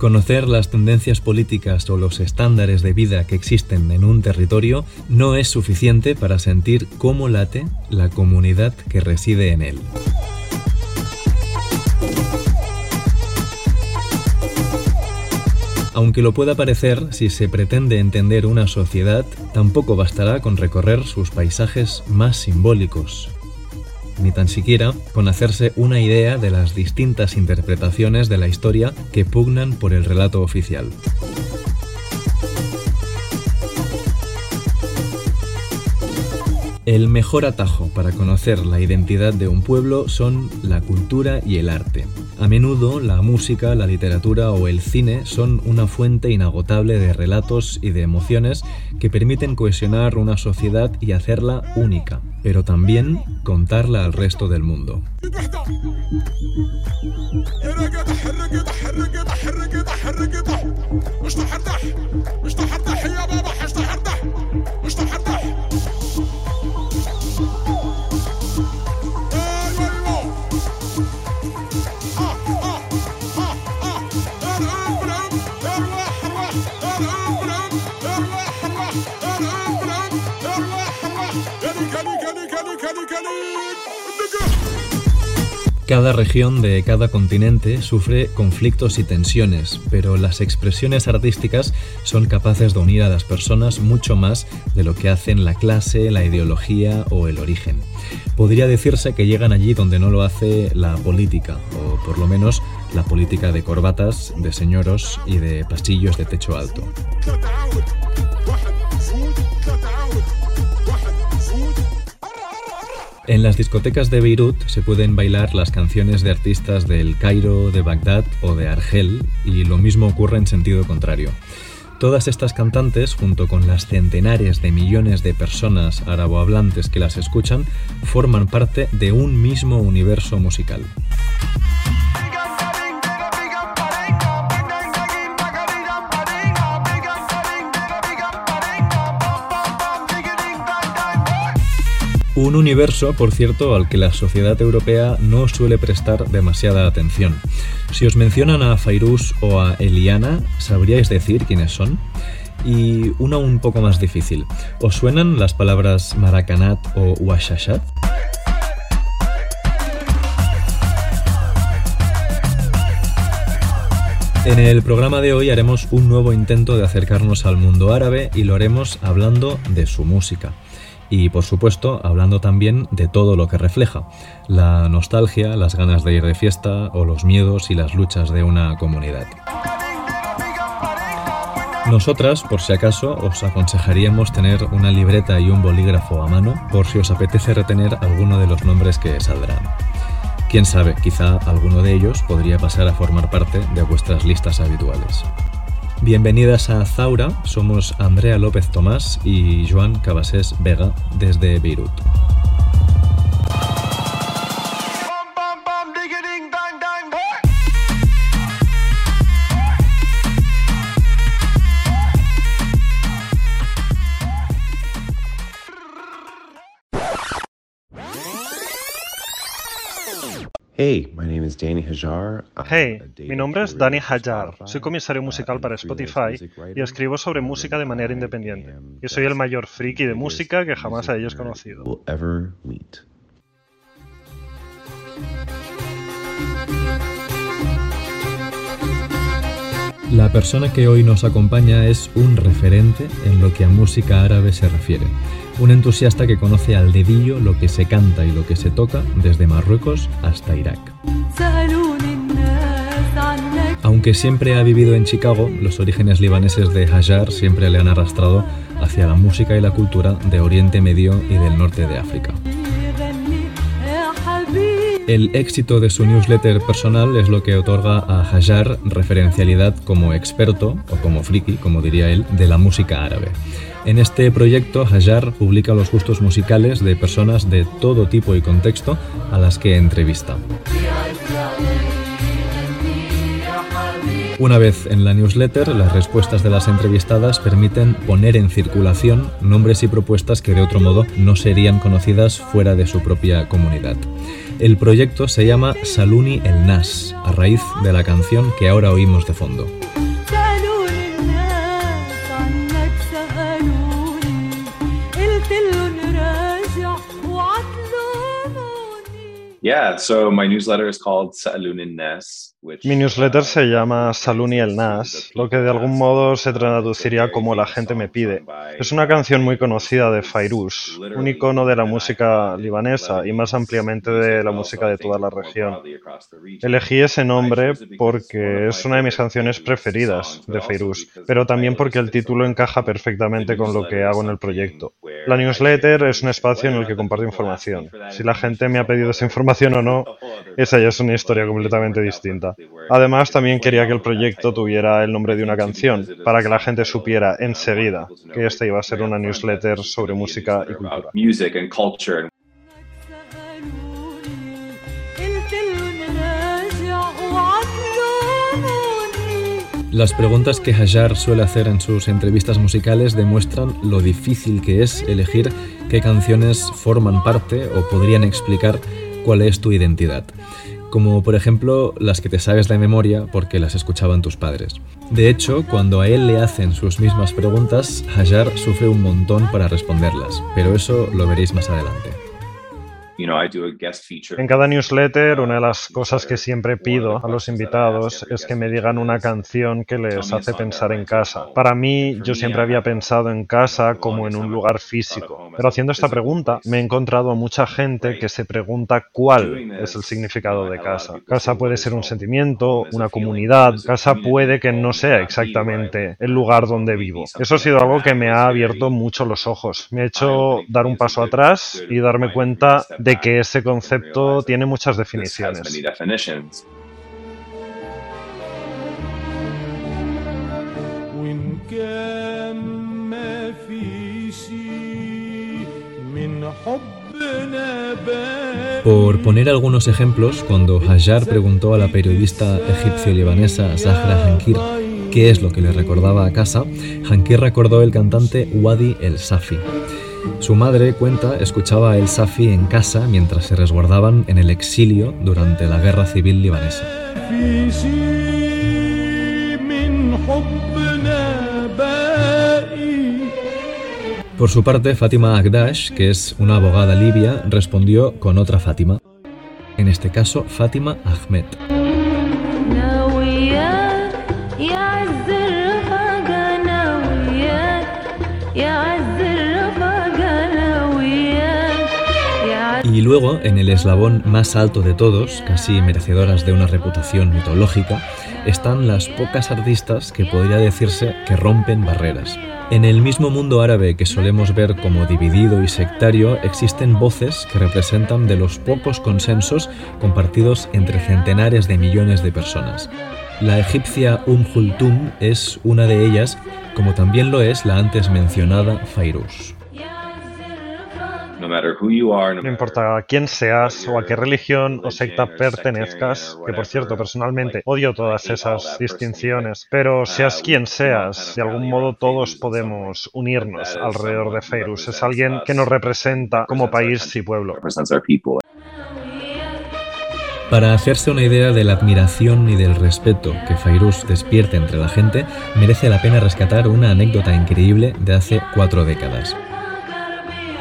Conocer las tendencias políticas o los estándares de vida que existen en un territorio no es suficiente para sentir cómo late la comunidad que reside en él. Aunque lo pueda parecer, si se pretende entender una sociedad, tampoco bastará con recorrer sus paisajes más simbólicos, ni tan siquiera con hacerse una idea de las distintas interpretaciones de la historia que pugnan por el relato oficial. El mejor atajo para conocer la identidad de un pueblo son la cultura y el arte. A menudo la música, la literatura o el cine son una fuente inagotable de relatos y de emociones que permiten cohesionar una sociedad y hacerla única, pero también contarla al resto del mundo. Cada región de cada continente sufre conflictos y tensiones, pero las expresiones artísticas son capaces de unir a las personas mucho más de lo que hacen la clase, la ideología o el origen. Podría decirse que llegan allí donde no lo hace la política, o por lo menos la política de corbatas, de señoros y de pasillos de techo alto. En las discotecas de Beirut se pueden bailar las canciones de artistas del Cairo, de Bagdad o de Argel, y lo mismo ocurre en sentido contrario. Todas estas cantantes, junto con las centenares de millones de personas arabohablantes que las escuchan, forman parte de un mismo universo musical. Un universo, por cierto, al que la sociedad europea no suele prestar demasiada atención. Si os mencionan a Fairuz o a Eliana, ¿sabríais decir quiénes son? Y una un poco más difícil. ¿Os suenan las palabras Maracanat o Washashat? En el programa de hoy haremos un nuevo intento de acercarnos al mundo árabe y lo haremos hablando de su música y por supuesto hablando también de todo lo que refleja, la nostalgia, las ganas de ir de fiesta o los miedos y las luchas de una comunidad. Nosotras, por si acaso, os aconsejaríamos tener una libreta y un bolígrafo a mano por si os apetece retener alguno de los nombres que saldrán. Quién sabe, quizá alguno de ellos podría pasar a formar parte de vuestras listas habituales. Bienvenidas a Zaura, somos Andrea López Tomás y Joan Cabasés Vega desde Beirut. Hey, my name is Danny Hajar. Hey, mi nombre es Danny Hajar. Soy comisario musical para Spotify y escribo sobre música de manera independiente. Y soy el mayor friki de música que jamás hayáis conocido. La persona que hoy nos acompaña es un referente en lo que a música árabe se refiere un entusiasta que conoce al dedillo lo que se canta y lo que se toca desde Marruecos hasta Irak. Aunque siempre ha vivido en Chicago, los orígenes libaneses de Hajar siempre le han arrastrado hacia la música y la cultura de Oriente Medio y del norte de África. El éxito de su newsletter personal es lo que otorga a Hajar referencialidad como experto, o como friki, como diría él, de la música árabe. En este proyecto, Hajar publica los gustos musicales de personas de todo tipo y contexto a las que entrevista. Una vez en la newsletter, las respuestas de las entrevistadas permiten poner en circulación nombres y propuestas que de otro modo no serían conocidas fuera de su propia comunidad. El proyecto se llama Saluni el Nas, a raíz de la canción que ahora oímos de fondo. Yeah, so my newsletter is called Saluni el Nas. Mi newsletter se llama Saluni el Nas, lo que de algún modo se traduciría como La gente me pide. Es una canción muy conocida de Fairuz, un icono de la música libanesa y más ampliamente de la música de toda la región. Elegí ese nombre porque es una de mis canciones preferidas de Fairuz, pero también porque el título encaja perfectamente con lo que hago en el proyecto. La newsletter es un espacio en el que comparto información. Si la gente me ha pedido esa información o no, esa ya es una historia completamente distinta. Además, también quería que el proyecto tuviera el nombre de una canción, para que la gente supiera enseguida que esta iba a ser una newsletter sobre música y cultura. Las preguntas que Hajar suele hacer en sus entrevistas musicales demuestran lo difícil que es elegir qué canciones forman parte o podrían explicar cuál es tu identidad como por ejemplo las que te sabes de memoria porque las escuchaban tus padres. De hecho, cuando a él le hacen sus mismas preguntas, Hajar sufre un montón para responderlas, pero eso lo veréis más adelante. En cada newsletter, una de las cosas que siempre pido a los invitados es que me digan una canción que les hace pensar en casa. Para mí, yo siempre había pensado en casa como en un lugar físico, pero haciendo esta pregunta me he encontrado a mucha gente que se pregunta cuál es el significado de casa. Casa puede ser un sentimiento, una comunidad, casa puede que no sea exactamente el lugar donde vivo. Eso ha sido algo que me ha abierto mucho los ojos, me ha hecho dar un paso atrás y darme cuenta de que ese concepto tiene muchas definiciones. Por poner algunos ejemplos, cuando Hajar preguntó a la periodista egipcio-libanesa Zahra Hankir qué es lo que le recordaba a casa, Hankir recordó el cantante Wadi el Safi. Su madre, cuenta, escuchaba a El Safi en casa mientras se resguardaban en el exilio durante la guerra civil libanesa. Por su parte, Fátima Agdash, que es una abogada libia, respondió con otra Fátima. En este caso, Fátima Ahmed. Y luego, en el eslabón más alto de todos, casi merecedoras de una reputación mitológica, están las pocas artistas que podría decirse que rompen barreras. En el mismo mundo árabe que solemos ver como dividido y sectario, existen voces que representan de los pocos consensos compartidos entre centenares de millones de personas. La egipcia Umm Hultum es una de ellas, como también lo es la antes mencionada Fairuz. No importa quién seas o a qué religión o secta pertenezcas, que por cierto personalmente odio todas esas distinciones, pero seas quien seas, de algún modo todos podemos unirnos alrededor de Feiruz. Es alguien que nos representa como país y pueblo. Para hacerse una idea de la admiración y del respeto que Fairuz despierta entre la gente, merece la pena rescatar una anécdota increíble de hace cuatro décadas.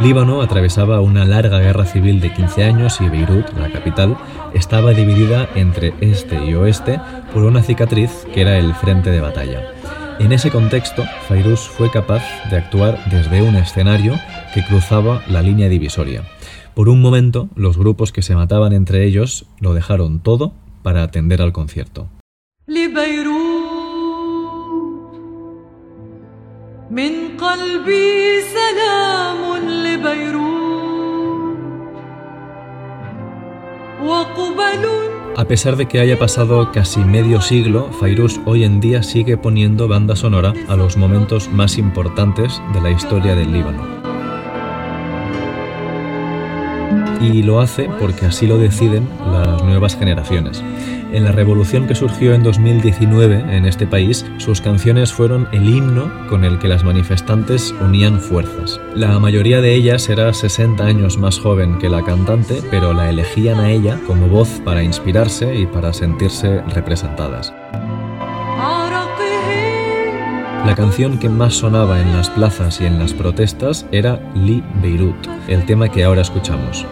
Líbano atravesaba una larga guerra civil de 15 años y Beirut, la capital, estaba dividida entre este y oeste por una cicatriz que era el frente de batalla. En ese contexto, Fairuz fue capaz de actuar desde un escenario que cruzaba la línea divisoria. Por un momento, los grupos que se mataban entre ellos lo dejaron todo para atender al concierto. A pesar de que haya pasado casi medio siglo, Fairuz hoy en día sigue poniendo banda sonora a los momentos más importantes de la historia del Líbano. Y lo hace porque así lo deciden las nuevas generaciones. En la revolución que surgió en 2019 en este país, sus canciones fueron el himno con el que las manifestantes unían fuerzas. La mayoría de ellas era 60 años más joven que la cantante, pero la elegían a ella como voz para inspirarse y para sentirse representadas. La canción que más sonaba en las plazas y en las protestas era Li Beirut, el tema que ahora escuchamos.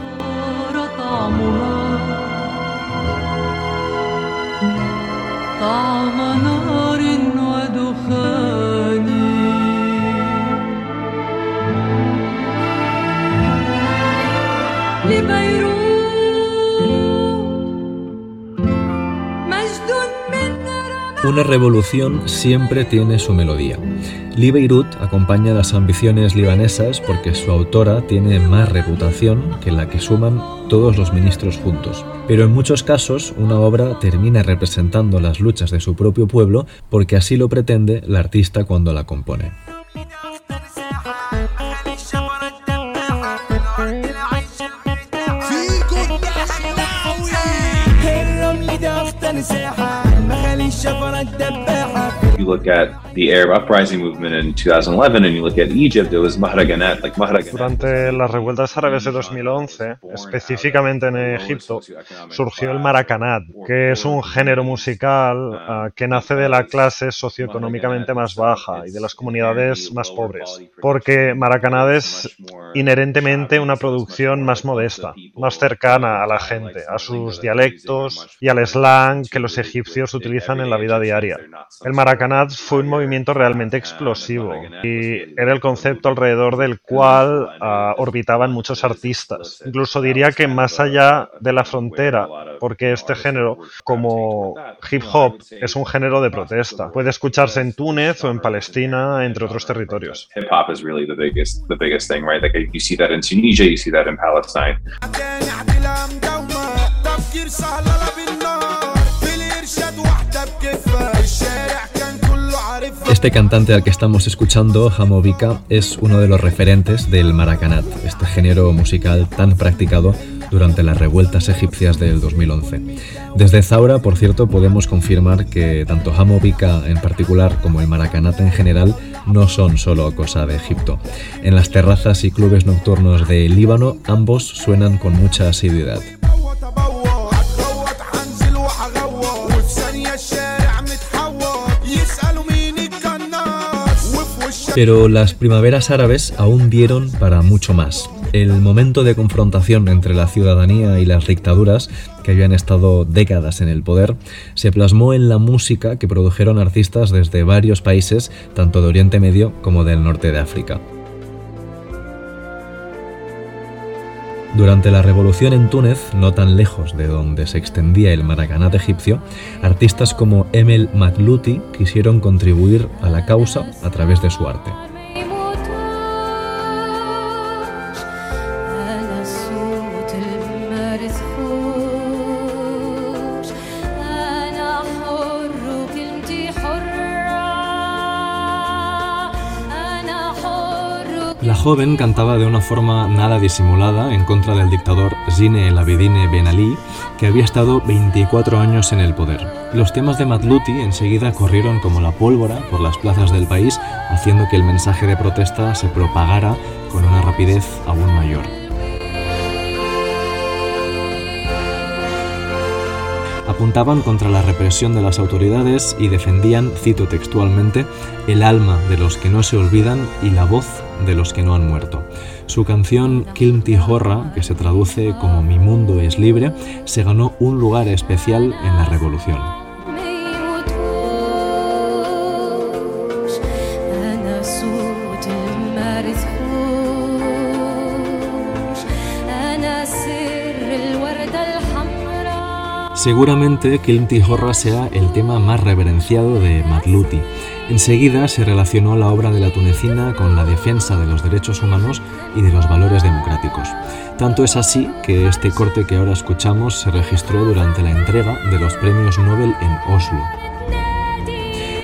Una revolución siempre tiene su melodía. Lee acompaña las ambiciones libanesas porque su autora tiene más reputación que la que suman todos los ministros juntos. Pero en muchos casos una obra termina representando las luchas de su propio pueblo porque así lo pretende la artista cuando la compone. Look at the Arab uprising movement in 2011 and you look at Egypt, it was like. Durante las revueltas árabes de 2011, específicamente en Egipto, surgió el Maracanat, que es un género musical uh, que nace de la clase socioeconómicamente más baja y de las comunidades más pobres, porque Maracanat es inherentemente una producción más modesta, más cercana a la gente, a sus dialectos y al slang que los egipcios utilizan en la vida diaria. El Maracanat fue un movimiento realmente explosivo y era el concepto alrededor del cual uh, orbitaban muchos artistas. Incluso diría que más allá de la frontera, porque este género, como hip hop, es un género de protesta. Puede escucharse en Túnez o en Palestina, entre otros territorios. Hip hop is really the biggest, the biggest thing, right? Like you see that in Tunisia, you see that in Palestine. Este cantante al que estamos escuchando, Hamovika, es uno de los referentes del Maracanat, este género musical tan practicado durante las revueltas egipcias del 2011. Desde Zaura, por cierto, podemos confirmar que tanto Hamovika en particular como el Maracanat en general no son solo cosa de Egipto. En las terrazas y clubes nocturnos de Líbano, ambos suenan con mucha asiduidad. Pero las primaveras árabes aún dieron para mucho más. El momento de confrontación entre la ciudadanía y las dictaduras, que habían estado décadas en el poder, se plasmó en la música que produjeron artistas desde varios países, tanto de Oriente Medio como del norte de África. Durante la revolución en Túnez, no tan lejos de donde se extendía el Maracanat egipcio, artistas como Emel Matluti quisieron contribuir a la causa a través de su arte. Joven cantaba de una forma nada disimulada en contra del dictador Zine el Abidine Ben Ali, que había estado 24 años en el poder. Los temas de Matluti enseguida corrieron como la pólvora por las plazas del país, haciendo que el mensaje de protesta se propagara con una rapidez aún mayor. Apuntaban contra la represión de las autoridades y defendían, cito textualmente, el alma de los que no se olvidan y la voz de los que no han muerto. Su canción Kilmti Horra, que se traduce como Mi mundo es libre, se ganó un lugar especial en la revolución. Seguramente Kilmti Horra sea el tema más reverenciado de Matluti. Enseguida se relacionó la obra de la tunecina con la defensa de los derechos humanos y de los valores democráticos. Tanto es así que este corte que ahora escuchamos se registró durante la entrega de los premios Nobel en Oslo.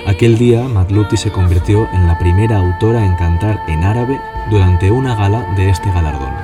Aquel día, Matluti se convirtió en la primera autora en cantar en árabe durante una gala de este galardón.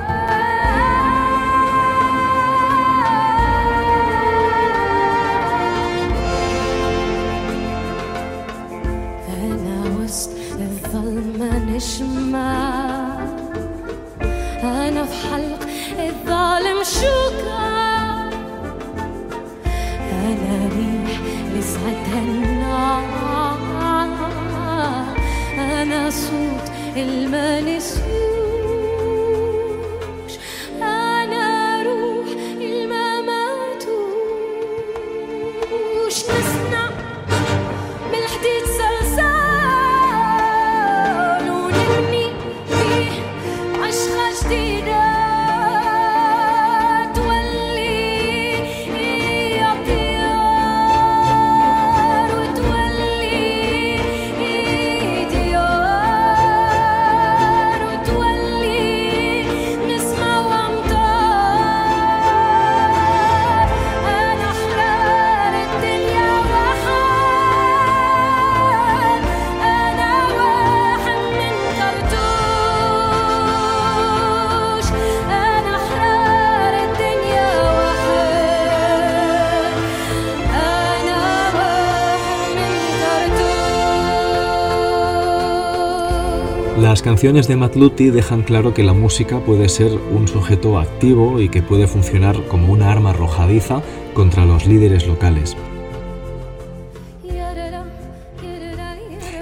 Las canciones de Matluti dejan claro que la música puede ser un sujeto activo y que puede funcionar como una arma arrojadiza contra los líderes locales.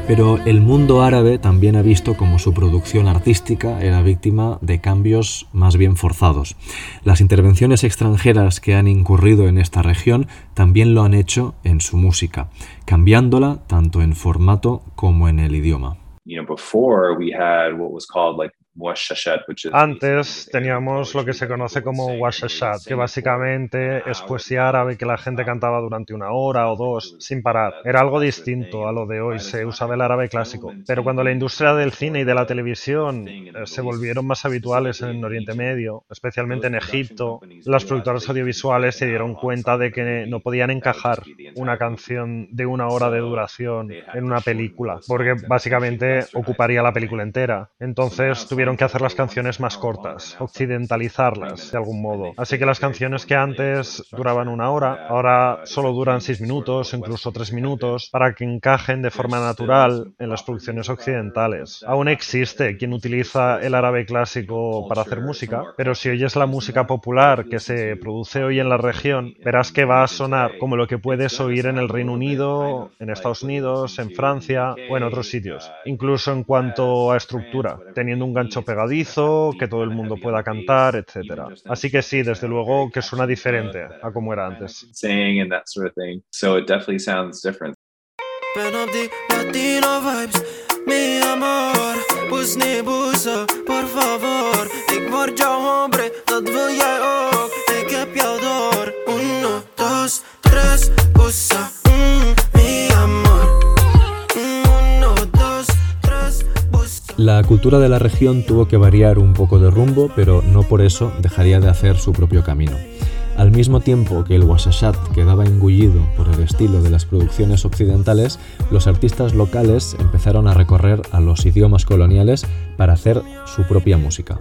Pero el mundo árabe también ha visto como su producción artística era víctima de cambios más bien forzados. Las intervenciones extranjeras que han incurrido en esta región también lo han hecho en su música, cambiándola tanto en formato como en el idioma. you know before we had what was called like Antes teníamos lo que se conoce como washashat, que básicamente es poesía árabe que la gente cantaba durante una hora o dos sin parar. Era algo distinto a lo de hoy, se usaba el árabe clásico. Pero cuando la industria del cine y de la televisión eh, se volvieron más habituales en Oriente Medio, especialmente en Egipto, las productoras audiovisuales se dieron cuenta de que no podían encajar una canción de una hora de duración en una película, porque básicamente ocuparía la película entera. Entonces tuvieron que hacer las canciones más cortas, occidentalizarlas de algún modo. Así que las canciones que antes duraban una hora, ahora solo duran seis minutos, incluso tres minutos, para que encajen de forma natural en las producciones occidentales. Aún existe quien utiliza el árabe clásico para hacer música, pero si oyes la música popular que se produce hoy en la región, verás que va a sonar como lo que puedes oír en el Reino Unido, en Estados Unidos, en Francia o en otros sitios, incluso en cuanto a estructura, teniendo un gancho pegadizo, que todo el mundo pueda cantar, etcétera. Así que sí, desde luego que suena diferente a como era antes. Mi amor, pusni busa, por favor. Ik word jouw hombre, dat wil jij ook Ik heb jou door Uno, dos, tres, busa La cultura de la región tuvo que variar un poco de rumbo, pero no por eso dejaría de hacer su propio camino. Al mismo tiempo que el washashat quedaba engullido por el estilo de las producciones occidentales, los artistas locales empezaron a recorrer a los idiomas coloniales para hacer su propia música.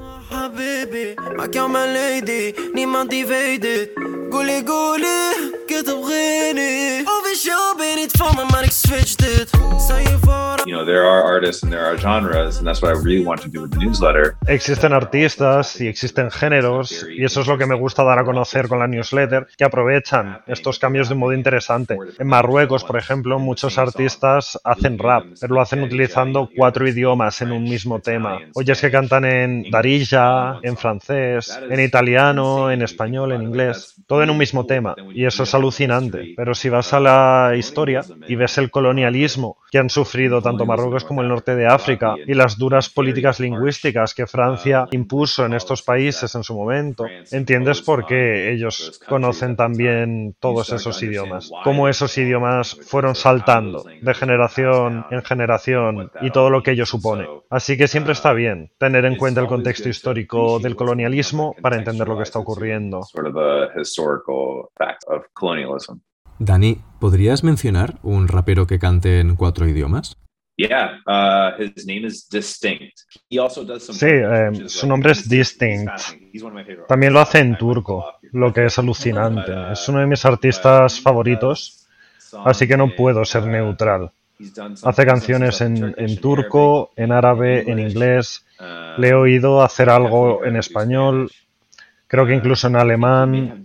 Existen artistas y existen géneros, y eso es lo que me gusta dar a conocer con la newsletter, que aprovechan estos cambios de un modo interesante. En Marruecos, por ejemplo, muchos artistas hacen rap, pero lo hacen utilizando cuatro idiomas en un mismo tema. Oyes que cantan en darija, en francés, en italiano, en español, en inglés, todo en un mismo tema, y eso es alucinante. Pero si vas a la historia y ves el colonialismo que han sufrido tanto Marruecos como el norte de África y las duras políticas lingüísticas que Francia impuso en estos países en su momento, entiendes por qué ellos conocen también todos esos idiomas, cómo esos idiomas fueron saltando de generación en generación y todo lo que ello supone. Así que siempre está bien tener en cuenta el contexto histórico del colonialismo para entender lo que está ocurriendo. Dani, ¿podrías mencionar un rapero que cante en cuatro idiomas? Uh, sí, eh, su nombre es Distinct. También lo hace en turco, lo que es alucinante. Es uno de mis artistas favoritos, así que no puedo ser neutral. Hace canciones en, en turco, en árabe, en inglés. Le he oído hacer algo en español, creo que incluso en alemán.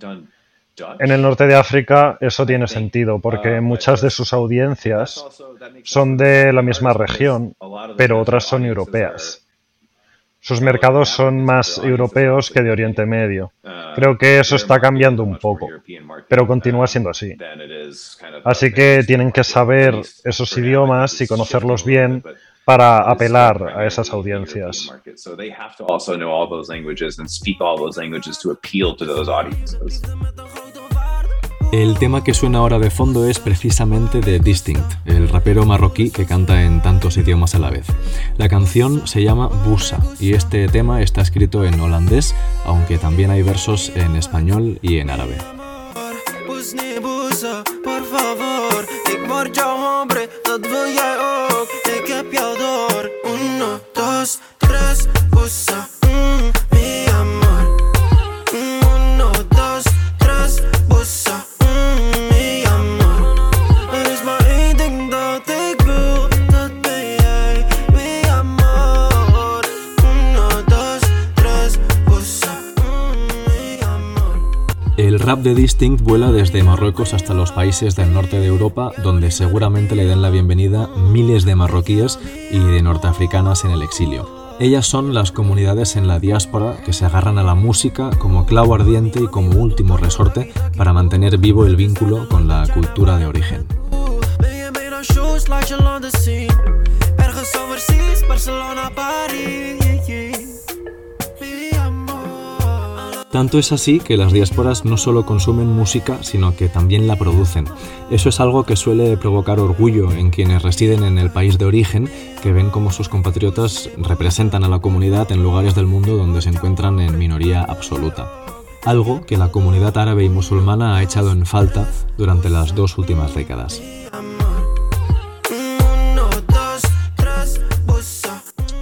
En el norte de África eso tiene sentido porque muchas de sus audiencias son de la misma región, pero otras son europeas. Sus mercados son más europeos que de Oriente Medio. Creo que eso está cambiando un poco, pero continúa siendo así. Así que tienen que saber esos idiomas y conocerlos bien para apelar a esas audiencias. El tema que suena ahora de fondo es precisamente de Distinct, el rapero marroquí que canta en tantos idiomas a la vez. La canción se llama Busa y este tema está escrito en holandés, aunque también hay versos en español y en árabe. Busa de Distinct vuela desde Marruecos hasta los países del norte de Europa, donde seguramente le den la bienvenida miles de marroquíes y de norteafricanas en el exilio. Ellas son las comunidades en la diáspora que se agarran a la música como clavo ardiente y como último resorte para mantener vivo el vínculo con la cultura de origen. Tanto es así que las diásporas no solo consumen música, sino que también la producen. Eso es algo que suele provocar orgullo en quienes residen en el país de origen, que ven cómo sus compatriotas representan a la comunidad en lugares del mundo donde se encuentran en minoría absoluta. Algo que la comunidad árabe y musulmana ha echado en falta durante las dos últimas décadas.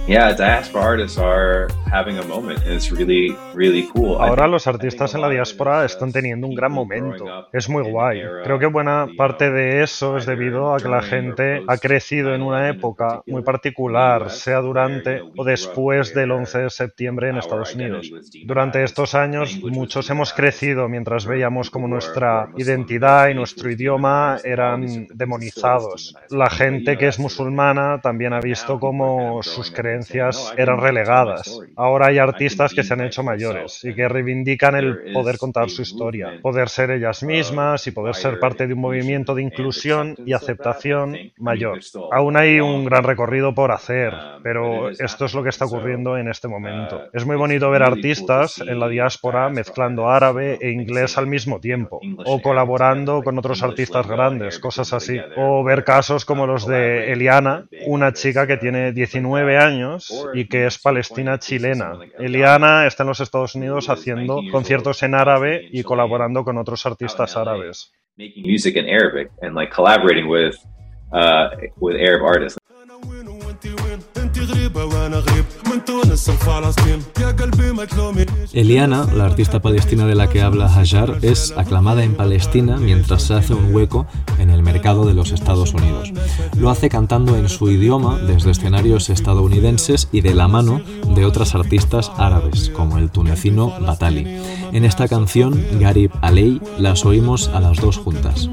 Yeah, diaspora artists are having a moment and it's really, really cool. Ahora los artistas en la diáspora están teniendo un gran momento. Es muy guay. Creo que buena parte de eso es debido a que la gente ha crecido en una época muy particular, sea durante o después del 11 de septiembre en Estados Unidos. Durante estos años muchos hemos crecido mientras veíamos como nuestra identidad y nuestro idioma eran demonizados. La gente que es musulmana también ha visto como sus creencias eran relegadas. Ahora hay artistas que se han hecho mayores y que reivindican el poder contar su historia, poder ser ellas mismas y poder ser parte de un movimiento de inclusión y aceptación mayor. Aún hay un gran recorrido por hacer, pero esto es lo que está ocurriendo en este momento. Es muy bonito ver artistas en la diáspora mezclando árabe e inglés al mismo tiempo, o colaborando con otros artistas grandes, cosas así. O ver casos como los de Eliana, una chica que tiene 19 años y que es palestina chilena. Eliana está en los Estados Unidos haciendo conciertos en árabe y colaborando con otros artistas árabes. Eliana, la artista palestina de la que habla Hajar, es aclamada en Palestina mientras se hace un hueco en el mercado de los Estados Unidos. Lo hace cantando en su idioma desde escenarios estadounidenses y de la mano de otras artistas árabes, como el tunecino Batali. En esta canción, Garib Alei, las oímos a las dos juntas.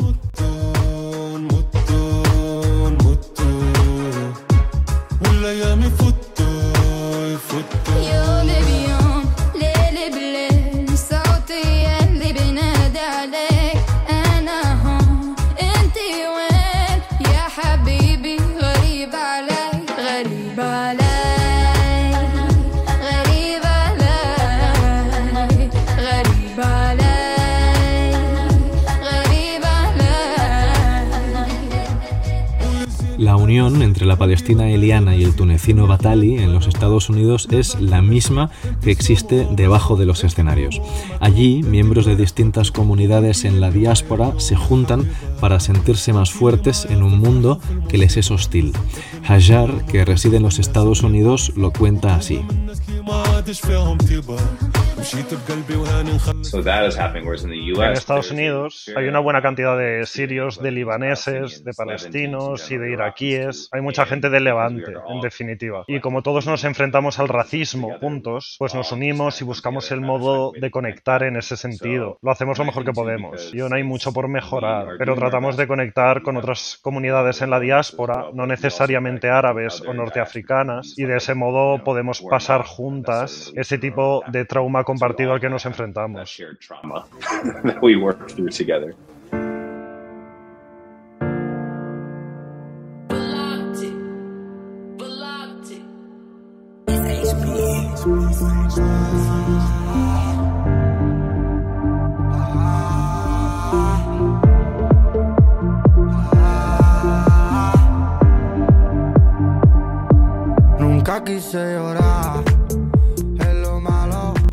Entre la palestina Eliana y el tunecino Batali en los Estados Unidos es la misma que existe debajo de los escenarios. Allí, miembros de distintas comunidades en la diáspora se juntan para sentirse más fuertes en un mundo que les es hostil. Hajar, que reside en los Estados Unidos, lo cuenta así. En Estados Unidos hay una buena cantidad de sirios, de libaneses, de palestinos y de iraquíes. Hay mucha gente de Levante, en definitiva. Y como todos nos enfrentamos al racismo juntos, pues nos unimos y buscamos el modo de conectar en ese sentido. Lo hacemos lo mejor que podemos. Y aún hay mucho por mejorar, pero tratamos de conectar con otras comunidades en la diáspora, no necesariamente árabes o norteafricanas, y de ese modo podemos pasar juntas ese tipo de trauma compartido al que nos enfrentamos. that we work through together. Nunca quise llorar.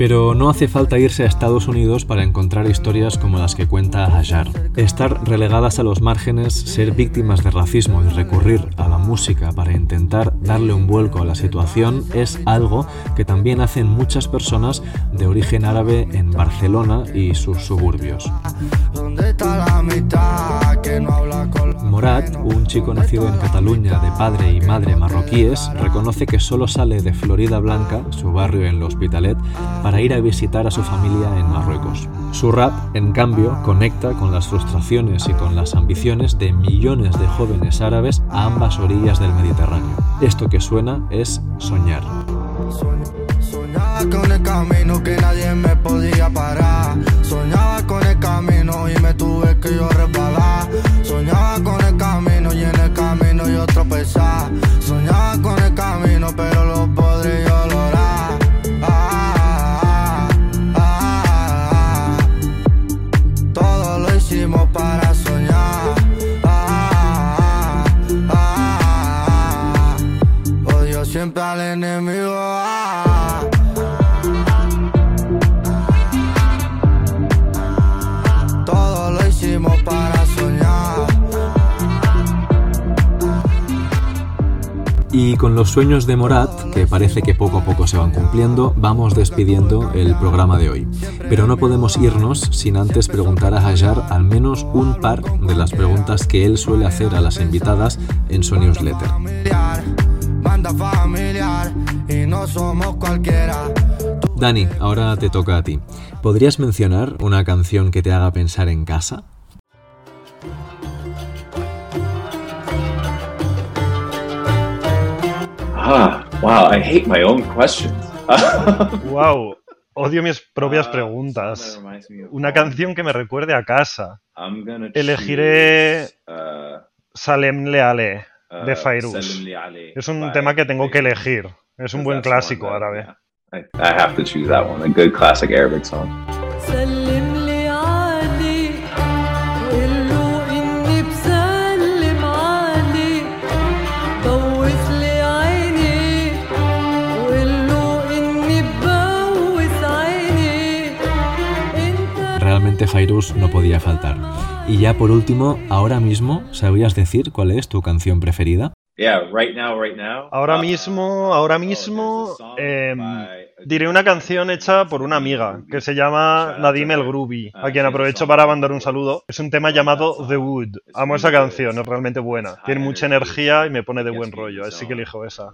Pero no hace falta irse a Estados Unidos para encontrar historias como las que cuenta Hajar. Estar relegadas a los márgenes, ser víctimas de racismo y recurrir a la música para intentar darle un vuelco a la situación es algo que también hacen muchas personas de origen árabe en Barcelona y sus suburbios. Morat, un chico nacido en Cataluña de padre y madre marroquíes, reconoce que solo sale de Florida Blanca, su barrio en el Hospitalet, para ir a visitar a su familia en Marruecos. Su rap, en cambio, conecta con las frustraciones y con las ambiciones de millones de jóvenes árabes a ambas orillas del Mediterráneo. Esto que suena es soñar. Con el camino que nadie me podía parar. Soñaba y me tuve que yo resbalar. Soñaba con el camino y en el camino yo tropezar. Soñaba con el camino, pero lo Y con los sueños de Morat, que parece que poco a poco se van cumpliendo, vamos despidiendo el programa de hoy. Pero no podemos irnos sin antes preguntar a Hajar al menos un par de las preguntas que él suele hacer a las invitadas en su newsletter. Dani, ahora te toca a ti. ¿Podrías mencionar una canción que te haga pensar en casa? Ah, wow, I hate my own questions. Wow, odio mis propias Ah, preguntas. Una canción que me recuerde a casa. I'm gonna Elegiré- choose, uh, Salem Leale, uh, de Fairuz. Es un tema que tengo que elegir. Es un buen clásico árabe. I have to choose that one. A good classic Arabic song. este no podía faltar. Y ya por último, ahora mismo, ¿sabrías decir cuál es tu canción preferida? Ahora mismo, ahora mismo, eh, diré una canción hecha por una amiga que se llama Nadime el Groovy, a quien aprovecho para mandar un saludo. Es un tema llamado The Wood. Amo esa canción, es realmente buena. Tiene mucha energía y me pone de buen rollo, así que elijo esa.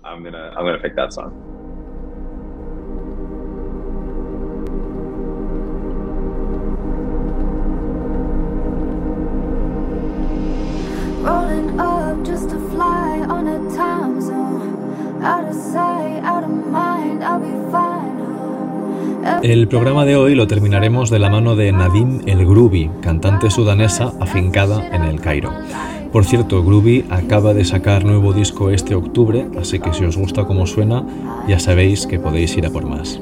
El programa de hoy lo terminaremos de la mano de Nadim El Grubi, cantante sudanesa afincada en el Cairo. Por cierto, Grubi acaba de sacar nuevo disco este octubre, así que si os gusta cómo suena, ya sabéis que podéis ir a por más.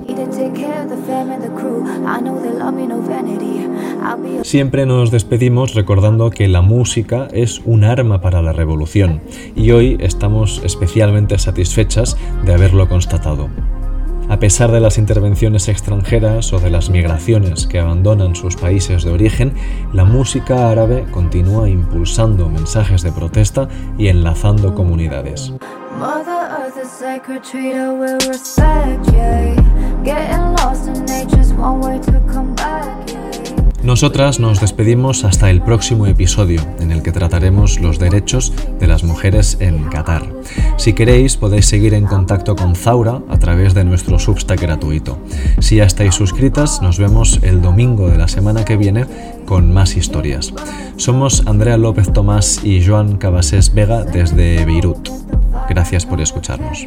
Siempre nos despedimos recordando que la música es un arma para la revolución y hoy estamos especialmente satisfechas de haberlo constatado. A pesar de las intervenciones extranjeras o de las migraciones que abandonan sus países de origen, la música árabe continúa impulsando mensajes de protesta y enlazando comunidades. Nosotras nos despedimos hasta el próximo episodio, en el que trataremos los derechos de las mujeres en Qatar. Si queréis, podéis seguir en contacto con Zaura a través de nuestro Substack gratuito. Si ya estáis suscritas, nos vemos el domingo de la semana que viene con más historias. Somos Andrea López Tomás y Joan Cabasés Vega desde Beirut. Gracias por escucharnos.